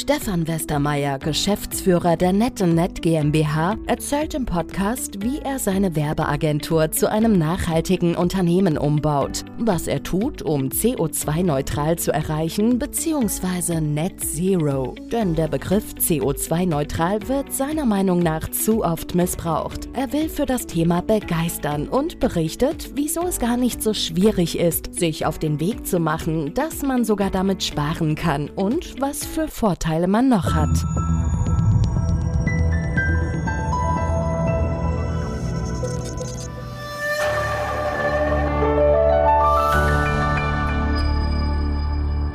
Stefan Westermeier, Geschäftsführer der NetNet GmbH, erzählt im Podcast, wie er seine Werbeagentur zu einem nachhaltigen Unternehmen umbaut, was er tut, um CO2-neutral zu erreichen bzw. Net Zero. Denn der Begriff CO2-neutral wird seiner Meinung nach zu oft missbraucht. Er will für das Thema begeistern und berichtet, wieso es gar nicht so schwierig ist, sich auf den Weg zu machen, dass man sogar damit sparen kann und was für Vorteile Vorteile man noch hat.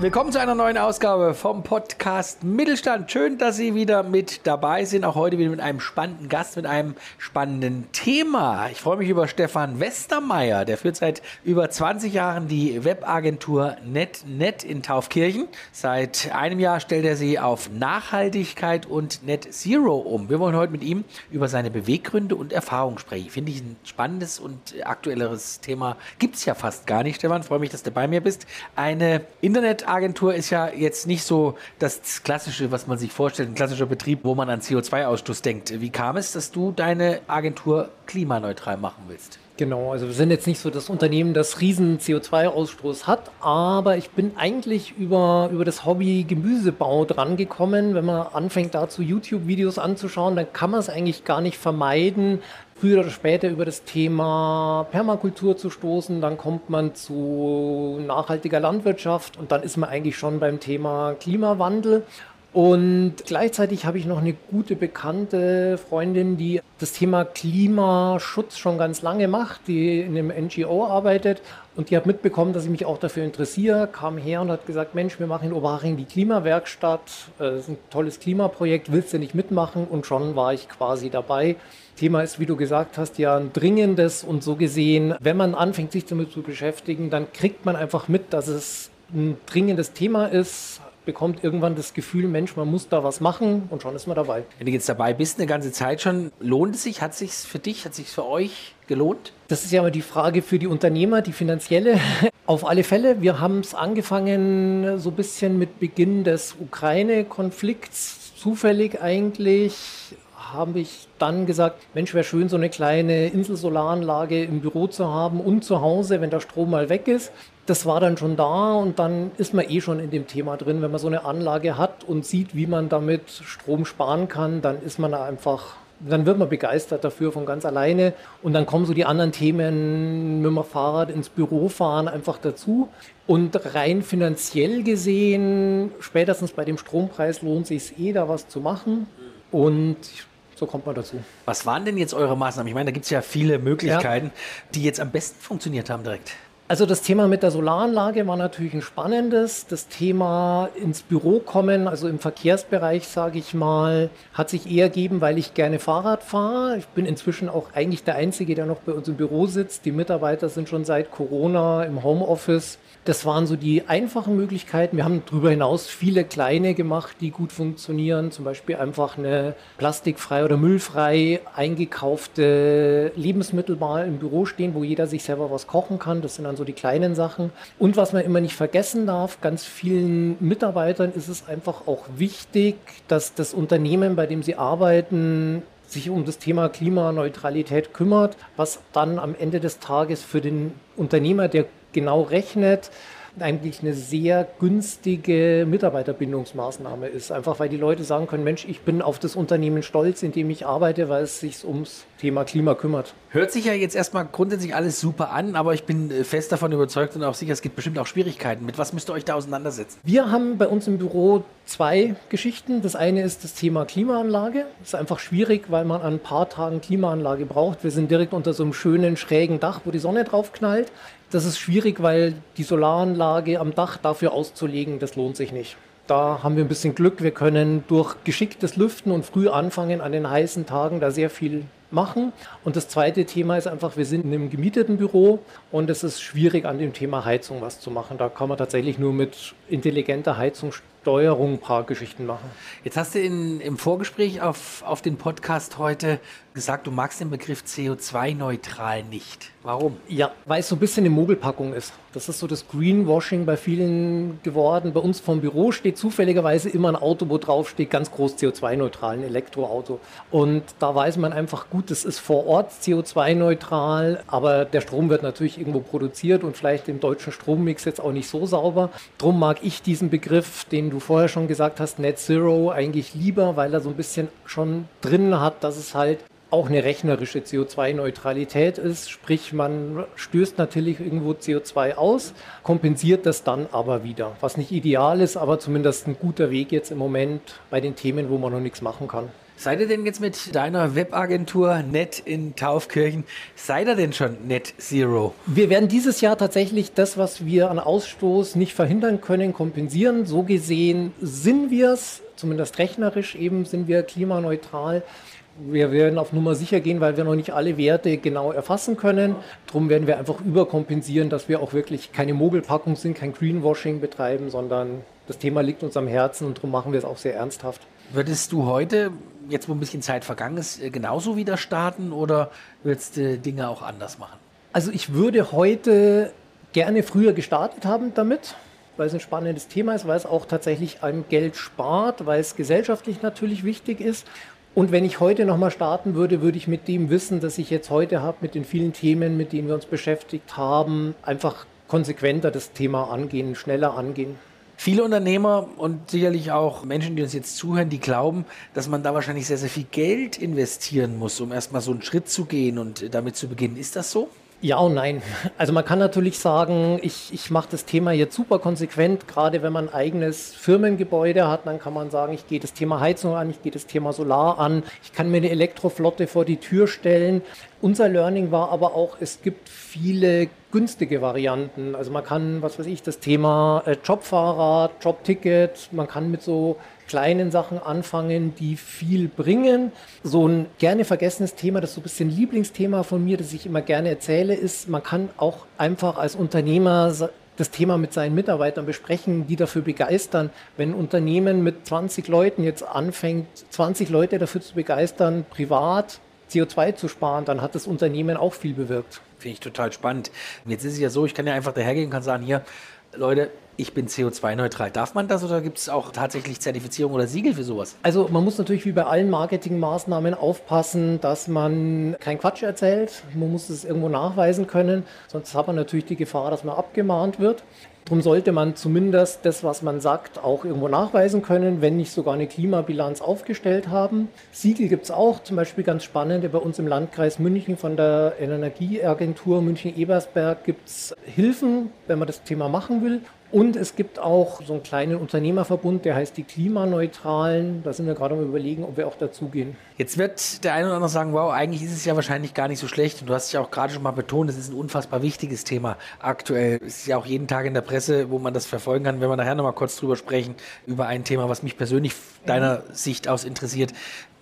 Willkommen zu einer neuen Ausgabe vom Podcast Mittelstand. Schön, dass Sie wieder mit dabei sind. Auch heute wieder mit einem spannenden Gast, mit einem spannenden Thema. Ich freue mich über Stefan Westermeier. Der führt seit über 20 Jahren die Webagentur NetNet in Taufkirchen. Seit einem Jahr stellt er sie auf Nachhaltigkeit und Net Zero um. Wir wollen heute mit ihm über seine Beweggründe und Erfahrungen sprechen. Finde ich ein spannendes und aktuelleres Thema. Gibt es ja fast gar nicht, Stefan. Freue mich, dass du bei mir bist. Eine Internet Agentur ist ja jetzt nicht so das Klassische, was man sich vorstellt, ein klassischer Betrieb, wo man an CO2-Ausstoß denkt. Wie kam es, dass du deine Agentur klimaneutral machen willst? Genau, also wir sind jetzt nicht so das Unternehmen, das riesen CO2-Ausstoß hat, aber ich bin eigentlich über, über das Hobby Gemüsebau drangekommen. Wenn man anfängt dazu YouTube-Videos anzuschauen, dann kann man es eigentlich gar nicht vermeiden, früher oder später über das Thema Permakultur zu stoßen. Dann kommt man zu nachhaltiger Landwirtschaft und dann ist man eigentlich schon beim Thema Klimawandel. Und gleichzeitig habe ich noch eine gute bekannte Freundin, die das Thema Klimaschutz schon ganz lange macht, die in einem NGO arbeitet. Und die hat mitbekommen, dass ich mich auch dafür interessiere, kam her und hat gesagt, Mensch, wir machen in Oberhaching die Klimawerkstatt. Äh, das ist ein tolles Klimaprojekt, willst du nicht mitmachen? Und schon war ich quasi dabei. Thema ist, wie du gesagt hast, ja ein dringendes und so gesehen, wenn man anfängt, sich damit zu beschäftigen, dann kriegt man einfach mit, dass es ein dringendes Thema ist, bekommt irgendwann das Gefühl, Mensch, man muss da was machen und schon ist man dabei. Wenn du jetzt dabei bist, eine ganze Zeit schon, lohnt es sich? Hat es sich für dich, hat es sich für euch gelohnt? Das ist ja immer die Frage für die Unternehmer, die finanzielle. Auf alle Fälle, wir haben es angefangen so ein bisschen mit Beginn des Ukraine-Konflikts, zufällig eigentlich habe ich dann gesagt, Mensch, wäre schön, so eine kleine Inselsolaranlage im Büro zu haben und zu Hause, wenn der Strom mal weg ist. Das war dann schon da und dann ist man eh schon in dem Thema drin. Wenn man so eine Anlage hat und sieht, wie man damit Strom sparen kann, dann ist man da einfach dann wird man begeistert dafür von ganz alleine. Und dann kommen so die anderen Themen mit dem Fahrrad ins Büro fahren einfach dazu. Und rein finanziell gesehen, spätestens bei dem Strompreis lohnt sich eh, da was zu machen. Und so kommt man dazu. Was waren denn jetzt eure Maßnahmen? Ich meine, da gibt es ja viele Möglichkeiten, ja. die jetzt am besten funktioniert haben direkt. Also das Thema mit der Solaranlage war natürlich ein spannendes. Das Thema ins Büro kommen, also im Verkehrsbereich, sage ich mal, hat sich eher ergeben, weil ich gerne Fahrrad fahre. Ich bin inzwischen auch eigentlich der Einzige, der noch bei uns im Büro sitzt. Die Mitarbeiter sind schon seit Corona im Homeoffice. Das waren so die einfachen Möglichkeiten. Wir haben darüber hinaus viele kleine gemacht, die gut funktionieren. Zum Beispiel einfach eine plastikfrei oder müllfrei eingekaufte Lebensmittelbar im Büro stehen, wo jeder sich selber was kochen kann. Das sind dann so die kleinen Sachen. Und was man immer nicht vergessen darf, ganz vielen Mitarbeitern ist es einfach auch wichtig, dass das Unternehmen, bei dem sie arbeiten, sich um das Thema Klimaneutralität kümmert, was dann am Ende des Tages für den Unternehmer, der genau rechnet, eigentlich eine sehr günstige Mitarbeiterbindungsmaßnahme ist. Einfach weil die Leute sagen können, Mensch, ich bin auf das Unternehmen stolz, in dem ich arbeite, weil es sich ums Thema Klima kümmert. Hört sich ja jetzt erstmal grundsätzlich alles super an, aber ich bin äh, fest davon überzeugt und auch sicher, es gibt bestimmt auch Schwierigkeiten. Mit was müsst ihr euch da auseinandersetzen? Wir haben bei uns im Büro zwei Geschichten. Das eine ist das Thema Klimaanlage. Das ist einfach schwierig, weil man an ein paar Tagen Klimaanlage braucht. Wir sind direkt unter so einem schönen schrägen Dach, wo die Sonne drauf knallt. Das ist schwierig, weil die Solaranlage am Dach dafür auszulegen, das lohnt sich nicht. Da haben wir ein bisschen Glück. Wir können durch geschicktes Lüften und früh anfangen an den heißen Tagen da sehr viel machen. Und das zweite Thema ist einfach, wir sind in einem gemieteten Büro und es ist schwierig an dem Thema Heizung was zu machen. Da kann man tatsächlich nur mit intelligenter Heizung Steuerung ein paar Geschichten machen. Jetzt hast du in, im Vorgespräch auf, auf den Podcast heute gesagt, du magst den Begriff CO2-neutral nicht. Warum? Ja, weil es so ein bisschen eine Mogelpackung ist. Das ist so das Greenwashing bei vielen geworden. Bei uns vom Büro steht zufälligerweise immer ein Auto, wo drauf steht, ganz groß CO2-neutral, ein Elektroauto. Und da weiß man einfach gut, das ist vor Ort CO2-neutral, aber der Strom wird natürlich irgendwo produziert und vielleicht im deutschen Strommix jetzt auch nicht so sauber. Drum mag ich diesen Begriff, den du vorher schon gesagt hast, Net Zero, eigentlich lieber, weil er so ein bisschen schon drin hat, dass es halt auch eine rechnerische CO2-Neutralität ist. Sprich, man stößt natürlich irgendwo CO2 aus, kompensiert das dann aber wieder. Was nicht ideal ist, aber zumindest ein guter Weg jetzt im Moment bei den Themen, wo man noch nichts machen kann. Seid ihr denn jetzt mit deiner Webagentur Net in Taufkirchen, seid ihr denn schon Net Zero? Wir werden dieses Jahr tatsächlich das, was wir an Ausstoß nicht verhindern können, kompensieren. So gesehen sind wir es, zumindest rechnerisch eben sind wir klimaneutral. Wir werden auf Nummer sicher gehen, weil wir noch nicht alle Werte genau erfassen können. Darum werden wir einfach überkompensieren, dass wir auch wirklich keine Mogelpackung sind, kein Greenwashing betreiben, sondern das Thema liegt uns am Herzen und darum machen wir es auch sehr ernsthaft. Würdest du heute, jetzt wo ein bisschen Zeit vergangen ist, äh, genauso wieder starten oder würdest du Dinge auch anders machen? Also ich würde heute gerne früher gestartet haben damit, weil es ein spannendes Thema ist, weil es auch tatsächlich einem Geld spart, weil es gesellschaftlich natürlich wichtig ist und wenn ich heute nochmal starten würde, würde ich mit dem Wissen, das ich jetzt heute habe, mit den vielen Themen, mit denen wir uns beschäftigt haben, einfach konsequenter das Thema angehen, schneller angehen. Viele Unternehmer und sicherlich auch Menschen, die uns jetzt zuhören, die glauben, dass man da wahrscheinlich sehr, sehr viel Geld investieren muss, um erstmal so einen Schritt zu gehen und damit zu beginnen. Ist das so? Ja und nein. Also man kann natürlich sagen, ich, ich mache das Thema jetzt super konsequent. Gerade wenn man ein eigenes Firmengebäude hat, dann kann man sagen, ich gehe das Thema Heizung an, ich gehe das Thema Solar an, ich kann mir eine Elektroflotte vor die Tür stellen. Unser Learning war aber auch, es gibt viele günstige Varianten. Also man kann, was weiß ich, das Thema äh, Jobfahrrad, Jobticket, man kann mit so kleinen Sachen anfangen, die viel bringen. So ein gerne vergessenes Thema, das so ein bisschen Lieblingsthema von mir, das ich immer gerne erzähle, ist, man kann auch einfach als Unternehmer das Thema mit seinen Mitarbeitern besprechen, die dafür begeistern. Wenn ein Unternehmen mit 20 Leuten jetzt anfängt, 20 Leute dafür zu begeistern, privat CO2 zu sparen, dann hat das Unternehmen auch viel bewirkt. Finde ich total spannend. Jetzt ist es ja so, ich kann ja einfach dahergehen und kann sagen, hier, Leute, ich bin CO2-neutral. Darf man das oder gibt es auch tatsächlich Zertifizierung oder Siegel für sowas? Also man muss natürlich wie bei allen Marketingmaßnahmen aufpassen, dass man kein Quatsch erzählt. Man muss es irgendwo nachweisen können, sonst hat man natürlich die Gefahr, dass man abgemahnt wird. Darum sollte man zumindest das, was man sagt, auch irgendwo nachweisen können, wenn nicht sogar eine Klimabilanz aufgestellt haben. Siegel gibt es auch, zum Beispiel ganz spannend, bei uns im Landkreis München von der Energieagentur München-Ebersberg gibt es Hilfen, wenn man das Thema machen will. Und es gibt auch so einen kleinen Unternehmerverbund, der heißt die Klimaneutralen. Da sind wir gerade am Überlegen, ob wir auch dazugehen. Jetzt wird der eine oder andere sagen, wow, eigentlich ist es ja wahrscheinlich gar nicht so schlecht. Und du hast es ja auch gerade schon mal betont, es ist ein unfassbar wichtiges Thema aktuell. Es ist ja auch jeden Tag in der Presse, wo man das verfolgen kann. Wenn wir nachher nochmal kurz drüber sprechen, über ein Thema, was mich persönlich deiner Sicht aus interessiert.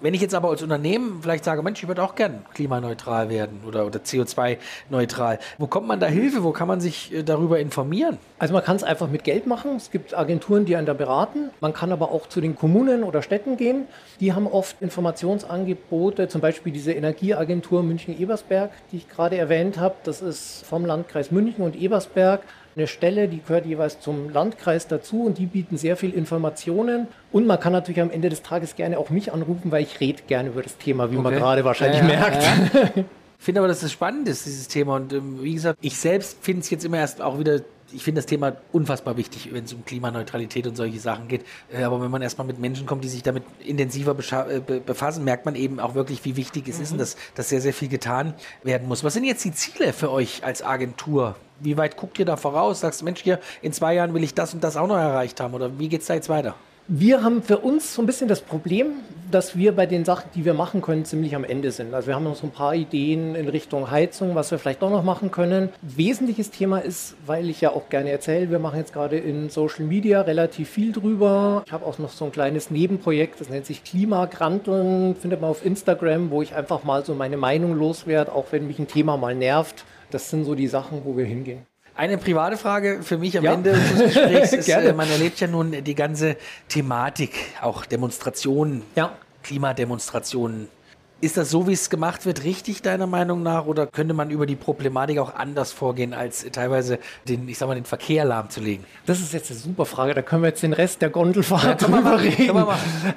Wenn ich jetzt aber als Unternehmen vielleicht sage, Mensch, ich würde auch gern klimaneutral werden oder, oder CO2-neutral, wo kommt man da Hilfe? Wo kann man sich äh, darüber informieren? Also man kann es einfach mit Geld machen. Es gibt Agenturen, die einen da beraten. Man kann aber auch zu den Kommunen oder Städten gehen. Die haben oft Informationsangebote, zum Beispiel diese Energieagentur München-Ebersberg, die ich gerade erwähnt habe. Das ist vom Landkreis München und Ebersberg eine Stelle, die gehört jeweils zum Landkreis dazu und die bieten sehr viel Informationen. Und man kann natürlich am Ende des Tages gerne auch mich anrufen, weil ich rede gerne über das Thema, wie okay. man gerade wahrscheinlich ja, merkt. Ja. Ich finde aber, dass es spannend ist, dieses Thema. Und ähm, wie gesagt, ich selbst finde es jetzt immer erst auch wieder ich finde das Thema unfassbar wichtig, wenn es um Klimaneutralität und solche Sachen geht. Äh, aber wenn man erstmal mit Menschen kommt, die sich damit intensiver äh, befassen, merkt man eben auch wirklich, wie wichtig es mhm. ist und dass, dass sehr, sehr viel getan werden muss. Was sind jetzt die Ziele für euch als Agentur? Wie weit guckt ihr da voraus? Sagst du, Mensch, hier in zwei Jahren will ich das und das auch noch erreicht haben? Oder wie geht es da jetzt weiter? Wir haben für uns so ein bisschen das Problem, dass wir bei den Sachen, die wir machen können, ziemlich am Ende sind. Also wir haben noch so ein paar Ideen in Richtung Heizung, was wir vielleicht auch noch machen können. Wesentliches Thema ist, weil ich ja auch gerne erzähle, wir machen jetzt gerade in Social Media relativ viel drüber. Ich habe auch noch so ein kleines Nebenprojekt, das nennt sich Klimagranteln, findet man auf Instagram, wo ich einfach mal so meine Meinung loswerde, auch wenn mich ein Thema mal nervt. Das sind so die Sachen, wo wir hingehen. Eine private Frage für mich am Ja. Ende des Gesprächs ist, Gerne. äh, man erlebt ja nun die ganze Thematik, auch Demonstrationen, Ja. Klimademonstrationen. Ist das so, wie es gemacht wird, richtig deiner Meinung nach? Oder könnte man über die Problematik auch anders vorgehen, als teilweise den, ich sag mal, den Verkehr lahmzulegen? Das ist jetzt eine super Frage. Da können wir jetzt den Rest der Gondelfahrt wir drüber machen. reden.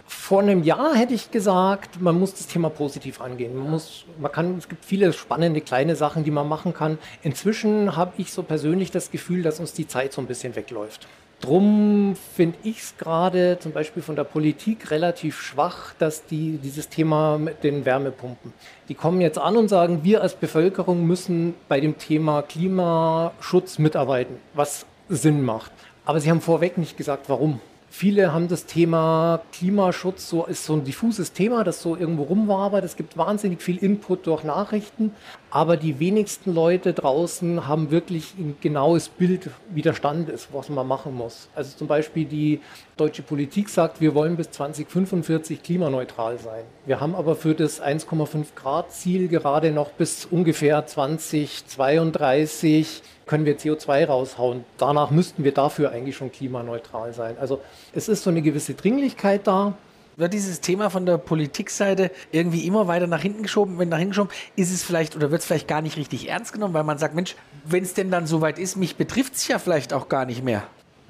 Vor einem Jahr hätte ich gesagt, man muss das Thema positiv angehen. Man muss, man kann, es gibt viele spannende kleine Sachen, die man machen kann. Inzwischen habe ich so persönlich das Gefühl, dass uns die Zeit so ein bisschen wegläuft. Drum finde ich es gerade zum Beispiel von der Politik relativ schwach, dass die dieses Thema mit den Wärmepumpen, die kommen jetzt an und sagen, wir als Bevölkerung müssen bei dem Thema Klimaschutz mitarbeiten, was Sinn macht. Aber sie haben vorweg nicht gesagt, warum. Viele haben das Thema Klimaschutz so ist so ein diffuses Thema, das so irgendwo rumwabert. Es gibt wahnsinnig viel Input durch Nachrichten, aber die wenigsten Leute draußen haben wirklich ein genaues Bild, wie der Stand ist, was man machen muss. Also zum Beispiel die deutsche Politik sagt, wir wollen bis 2045 klimaneutral sein. Wir haben aber für das 1,5 Grad Ziel gerade noch bis ungefähr 2032 können wir CO2 raushauen. Danach müssten wir dafür eigentlich schon klimaneutral sein. Also es ist so eine gewisse Dringlichkeit da. Wird dieses Thema von der Politikseite irgendwie immer weiter nach hinten geschoben? Wenn nach hinten geschoben, ist es vielleicht oder wird es vielleicht gar nicht richtig ernst genommen, weil man sagt, Mensch, wenn es denn dann soweit ist, mich betrifft es ja vielleicht auch gar nicht mehr.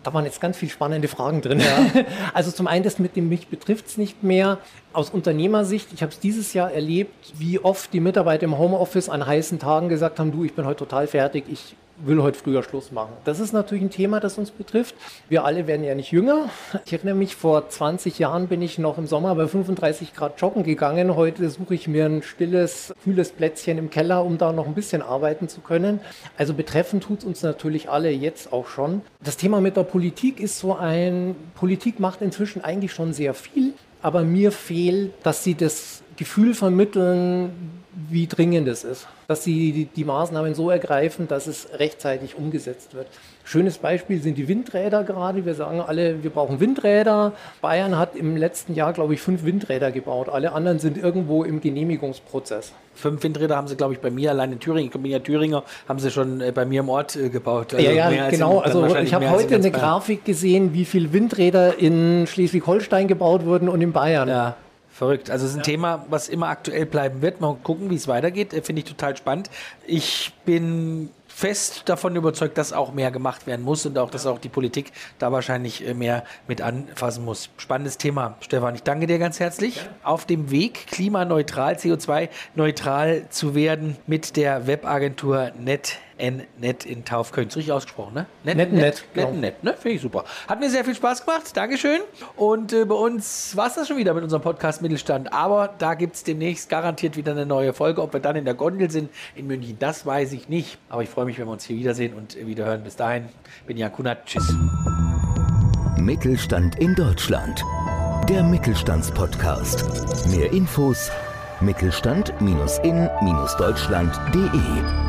Da waren jetzt ganz viele spannende Fragen drin. Also zum einen das mit dem mich betrifft es nicht mehr. Aus Unternehmersicht, ich habe es dieses Jahr erlebt, wie oft die Mitarbeiter im Homeoffice an heißen Tagen gesagt haben, du, ich bin heute total fertig, ich will heute früher Schluss machen. Das ist natürlich ein Thema, das uns betrifft. Wir alle werden ja nicht jünger. Ich erinnere mich, vor 20 Jahren bin ich noch im Sommer bei 35 Grad joggen gegangen. Heute suche ich mir ein stilles, kühles Plätzchen im Keller, um da noch ein bisschen arbeiten zu können. Also betreffen tut es uns natürlich alle jetzt auch schon. Das Thema mit der Politik ist so ein, Politik macht inzwischen eigentlich schon sehr viel, aber mir fehlt, dass sie das Gefühl vermitteln, wie dringend es ist. Dass sie die, Maßnahmen so ergreifen, dass es rechtzeitig umgesetzt wird. Schönes Beispiel sind die Windräder gerade. Wir sagen alle, wir brauchen Windräder. Bayern hat im letzten Jahr, glaube ich, fünf Windräder gebaut. Alle anderen sind irgendwo im Genehmigungsprozess. Fünf Windräder haben sie, glaube ich, bei mir allein in Thüringen, ich bin ja Thüringer, haben sie schon äh, bei mir im Ort äh, gebaut. Also ja, ja, als in- genau. dann Also ich habe in heute eine. Grafik gesehen, wie viele Windräder in Schleswig-Holstein gebaut wurden und in Bayern. Ja, verrückt. Also es ist ein Thema, was immer aktuell bleiben wird. Mal gucken, wie es weitergeht. Äh, Finde ich total spannend. Ich bin fest davon überzeugt, dass auch mehr gemacht werden muss und auch, dass auch die Politik da wahrscheinlich äh, mehr mit anfassen muss. Spannendes Thema, Stefan. Ich danke dir ganz herzlich. Auf dem Weg, klimaneutral, CO2-neutral zu werden mit der Webagentur NetNet in Taufköln. Ist richtig ausgesprochen, ne? NetNet, genau. NetNet, ne? Finde ich super. Hat mir sehr viel Spaß gemacht. Dankeschön. Und äh, bei uns war es das schon wieder mit unserem Podcast Mittelstand. Aber da gibt es demnächst garantiert wieder eine neue Folge. Ob wir dann in der Gondel sind in München, das weiß ich nicht. Aber ich freue mich, wenn wir uns hier wiedersehen und wieder hören. Bis dahin, bin Jan Kunert. Tschüss. Mittelstand in Deutschland. Der Mittelstandspodcast. Mehr Infos mittelstand-in-deutschland.de